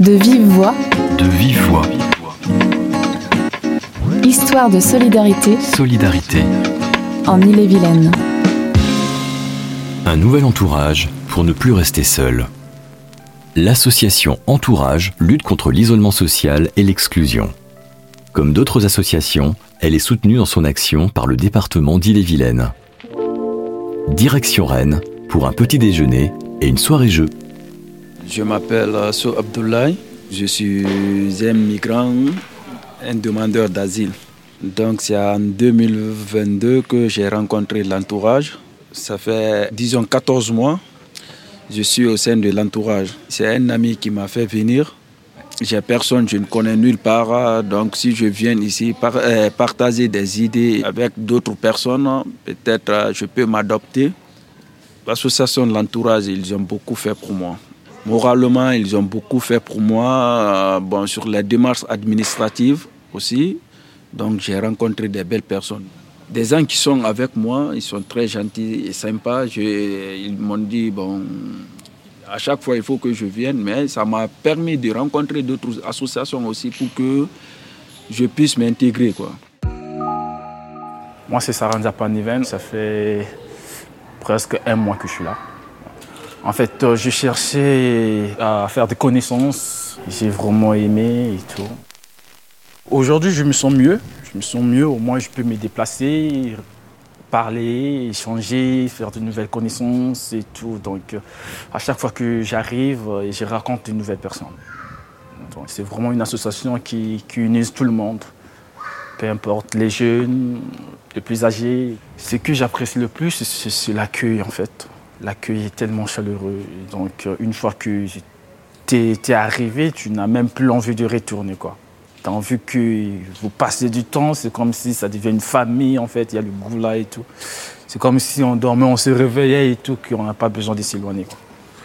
De vive voix. De vive voix. Histoire de solidarité. Solidarité. En Ille-et-Vilaine. Un nouvel entourage pour ne plus rester seul. L'association Entourage lutte contre l'isolement social et l'exclusion. Comme d'autres associations, elle est soutenue dans son action par le département d'Ille-et-Vilaine. Direction Rennes pour un petit déjeuner et une soirée jeu. Je m'appelle So Abdoulaye. Je suis un migrant, un demandeur d'asile. Donc c'est en 2022 que j'ai rencontré l'entourage. Ça fait disons 14 mois. Je suis au sein de l'entourage. C'est un ami qui m'a fait venir. J'ai personne, je ne connais nulle part. Donc si je viens ici euh, partager des idées avec d'autres personnes, peut-être euh, je peux m'adopter. L'association de l'entourage, ils ont beaucoup fait pour moi. Moralement, ils ont beaucoup fait pour moi, euh, bon, sur les démarches administratives aussi. Donc j'ai rencontré des belles personnes. Des gens qui sont avec moi, ils sont très gentils et sympas. ils m'ont dit, bon, à chaque fois il faut que je vienne, mais ça m'a permis de rencontrer d'autres associations aussi pour que je puisse m'intégrer. Quoi. Moi c'est Saranja Paniven, ça fait presque un mois que je suis là. En fait, euh, je cherchais à faire des connaissances. J'ai vraiment aimé et tout. Aujourd'hui, je me sens mieux. Je me sens mieux. Au moins, je peux me déplacer, parler, échanger, faire de nouvelles connaissances et tout. Donc, à chaque fois que j'arrive, euh, je raconte une nouvelle personne. C'est vraiment une association qui, qui tout le monde. Peu importe les jeunes, les plus âgés. Ce que j'apprécie le plus, c'est l'accueil en fait l'accueil est tellement chaleureux. Donc, euh, une fois que tu es, arrivé, tu n'as même plus envie de retourner. Tu as envie que vous passez du temps, c'est comme si ça devient une famille, en fait. Il y a le goût là et tout. C'est comme si on dormait, on se réveillait et tout, qu'on n'a pas besoin de s'éloigner.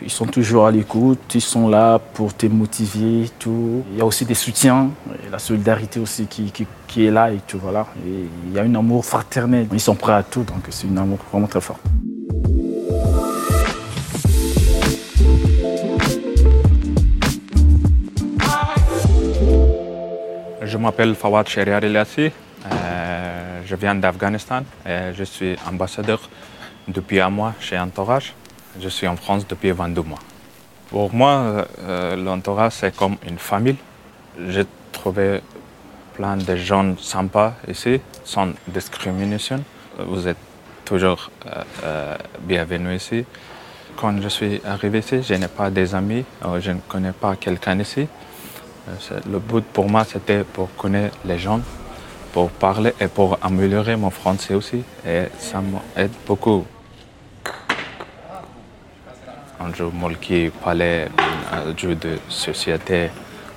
Ils sont toujours à l'écoute, ils sont là pour te motiver tout. Il y a aussi des soutiens, la solidarité aussi qui, est là et tout. Voilà. Il y a un amour fraternel. Ils sont prêts à tout, donc c'est un amour vraiment très fort. Je m'appelle Fawad Sheriar Eliassi. Euh, je viens d'Afghanistan et je suis ambassadeur depuis un mois chez Entourage. Je suis en France depuis 22 mois. Pour moi, euh, l'entourage, c'est comme une famille. J'ai trouvé plein de gens sympas ici, sans discrimination. Vous êtes toujours euh, bienvenus ici. Quand je suis arrivé ici, je n'ai pas des amis, je ne connais pas quelqu'un ici. Euh, le but pour moi, c'était pour connaître les gens, pour parler et pour améliorer mon français aussi. Et ça m'aide beaucoup. Un jeu qui parlait, un jeu de société.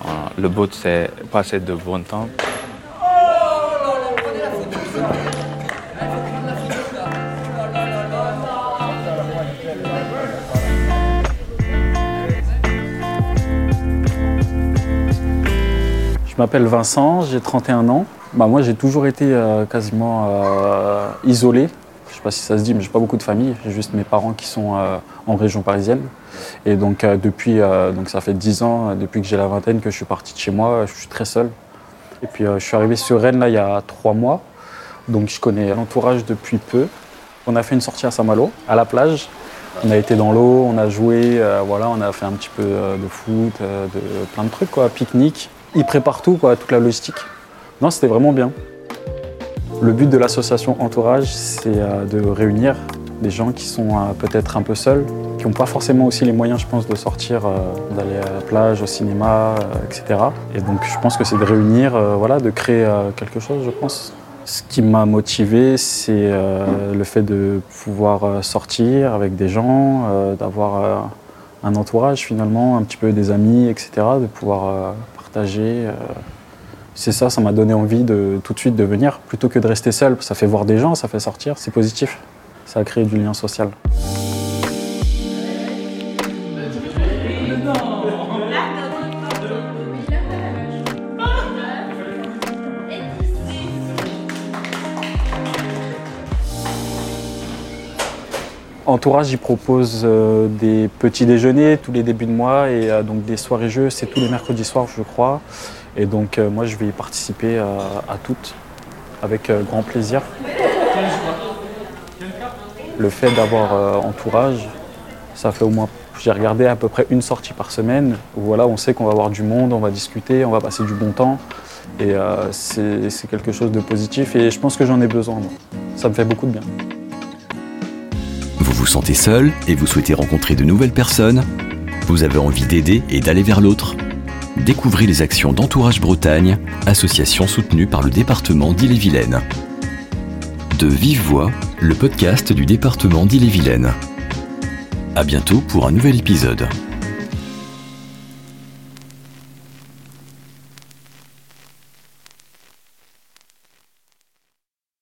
Euh, le but, c'est passer de bon temps. Je m'appelle Vincent, j'ai 31 ans. Bah, moi, j'ai toujours été euh, quasiment euh, isolé. Je ne sais pas si ça se dit, mais j'ai pas beaucoup de famille. J'ai juste mes parents qui sont euh, en région parisienne. Et donc, depuis, donc ça fait 10 ans, depuis que j'ai la vingtaine, que je suis parti de chez moi. Je suis très seul. Et puis, je suis arrivé sur Rennes là, il y a 3 mois. Donc, je connais l'entourage depuis peu. On a fait une sortie à Saint-Malo, à la plage. On a été dans l'eau, on a joué, voilà, on a fait un petit peu de foot, de plein de trucs, quoi, pique-nique il prépare tout, quoi, toute la logistique. Non, c'était vraiment bien. Le but de l'association Entourage, c'est euh, de réunir des gens qui sont euh, peut-être un peu seuls, qui n'ont pas forcément aussi les moyens, je pense, de sortir, euh, d'aller à la plage, au cinéma, etc. Et donc, je pense que c'est de réunir, voilà, de créer quelque chose, je pense. Ce qui m'a motivé, c'est le fait de pouvoir sortir avec des gens, d'avoir un entourage finalement, un petit peu des amis, etc., de pouvoir euh, c'est ça, ça m'a donné envie de tout de suite de venir, plutôt que de rester seul. Ça fait voir des gens, ça fait sortir, c'est positif. Ça a créé du lien social. Entourage, il propose euh, des petits déjeuners tous les débuts de mois et euh, donc des soirées jeux, c'est tous les mercredis soirs, je crois. Et donc euh, moi, je vais y participer à, toutes avec grand plaisir. Le fait d'avoir entourage, ça fait au moins, j'ai regardé à peu près une sortie par semaine voilà, on sait qu'on va avoir du monde, on va discuter, on va passer du bon temps. Et c'est quelque chose de positif et je pense que j'en ai besoin. moi. Ça me fait beaucoup de bien. Vous sentez seul et vous souhaitez rencontrer de nouvelles personnes Vous avez envie d'aider et d'aller vers l'autre Découvrez les actions d'Entourage Bretagne, association soutenue par le département d'Ille-et-Vilaine. De Vive Voix, le podcast du département d'Ille-et-Vilaine. À bientôt pour un nouvel épisode.